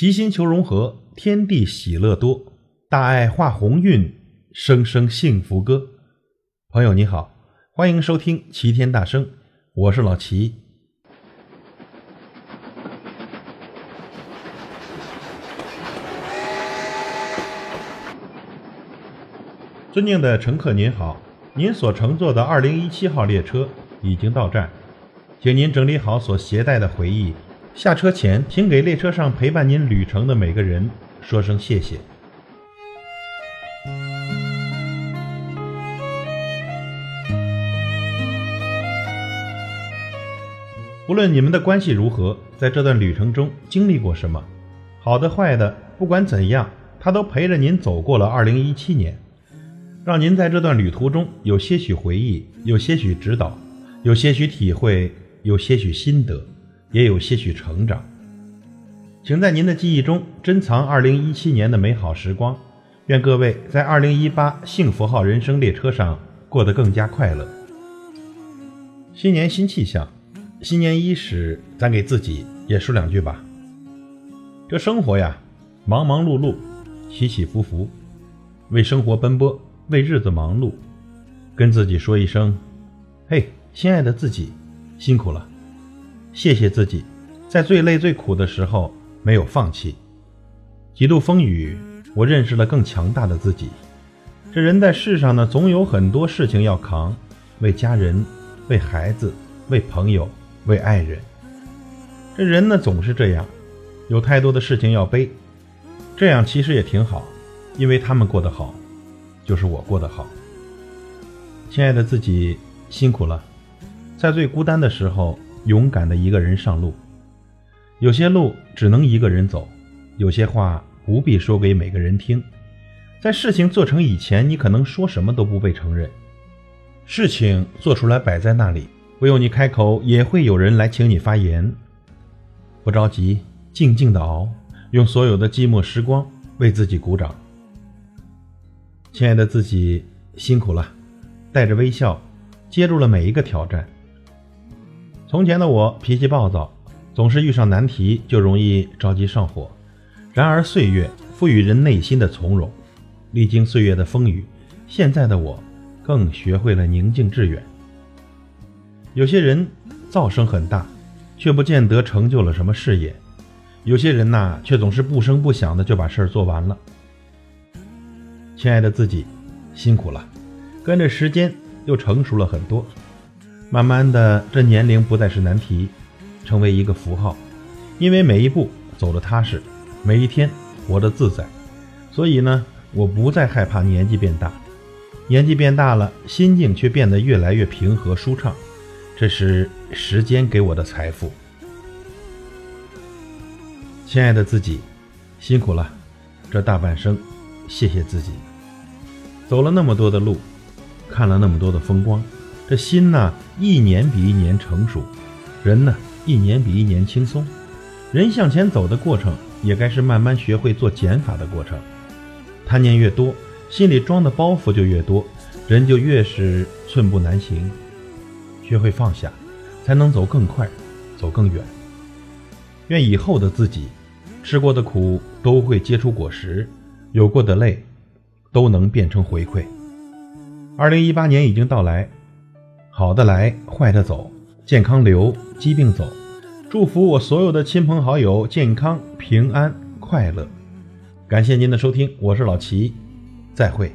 齐心求融合，天地喜乐多，大爱化鸿运，声声幸福歌。朋友你好，欢迎收听齐天大圣，我是老齐。尊敬的乘客您好，您所乘坐的二零一七号列车已经到站，请您整理好所携带的回忆。下车前，请给列车上陪伴您旅程的每个人说声谢谢。无论你们的关系如何，在这段旅程中经历过什么，好的坏的，不管怎样，他都陪着您走过了2017年，让您在这段旅途中有些许回忆，有些许指导，有些许体会，有些许心得。也有些许成长，请在您的记忆中珍藏2017年的美好时光。愿各位在2018幸福号人生列车上过得更加快乐。新年新气象，新年伊始，咱给自己也说两句吧。这生活呀，忙忙碌碌，起起伏伏，为生活奔波，为日子忙碌，跟自己说一声：“嘿，亲爱的自己，辛苦了。”谢谢自己，在最累最苦的时候没有放弃。几度风雨，我认识了更强大的自己。这人在世上呢，总有很多事情要扛，为家人，为孩子，为朋友，为爱人。这人呢，总是这样，有太多的事情要背。这样其实也挺好，因为他们过得好，就是我过得好。亲爱的自己，辛苦了，在最孤单的时候。勇敢的一个人上路，有些路只能一个人走，有些话不必说给每个人听。在事情做成以前，你可能说什么都不被承认。事情做出来摆在那里，不用你开口，也会有人来请你发言。不着急，静静的熬，用所有的寂寞时光为自己鼓掌。亲爱的自己，辛苦了，带着微笑接住了每一个挑战。从前的我脾气暴躁，总是遇上难题就容易着急上火。然而岁月赋予人内心的从容，历经岁月的风雨，现在的我更学会了宁静致远。有些人噪声很大，却不见得成就了什么事业；有些人呐，却总是不声不响的就把事儿做完了。亲爱的自己，辛苦了，跟着时间又成熟了很多。慢慢的，这年龄不再是难题，成为一个符号。因为每一步走得踏实，每一天活得自在，所以呢，我不再害怕年纪变大。年纪变大了，心境却变得越来越平和舒畅，这是时间给我的财富。亲爱的自己，辛苦了，这大半生，谢谢自己。走了那么多的路，看了那么多的风光。这心呢，一年比一年成熟；人呢，一年比一年轻松。人向前走的过程，也该是慢慢学会做减法的过程。贪念越多，心里装的包袱就越多，人就越是寸步难行。学会放下，才能走更快，走更远。愿以后的自己，吃过的苦都会结出果实，有过的累，都能变成回馈。二零一八年已经到来。好的来，坏的走，健康留，疾病走。祝福我所有的亲朋好友健康平安快乐。感谢您的收听，我是老齐，再会。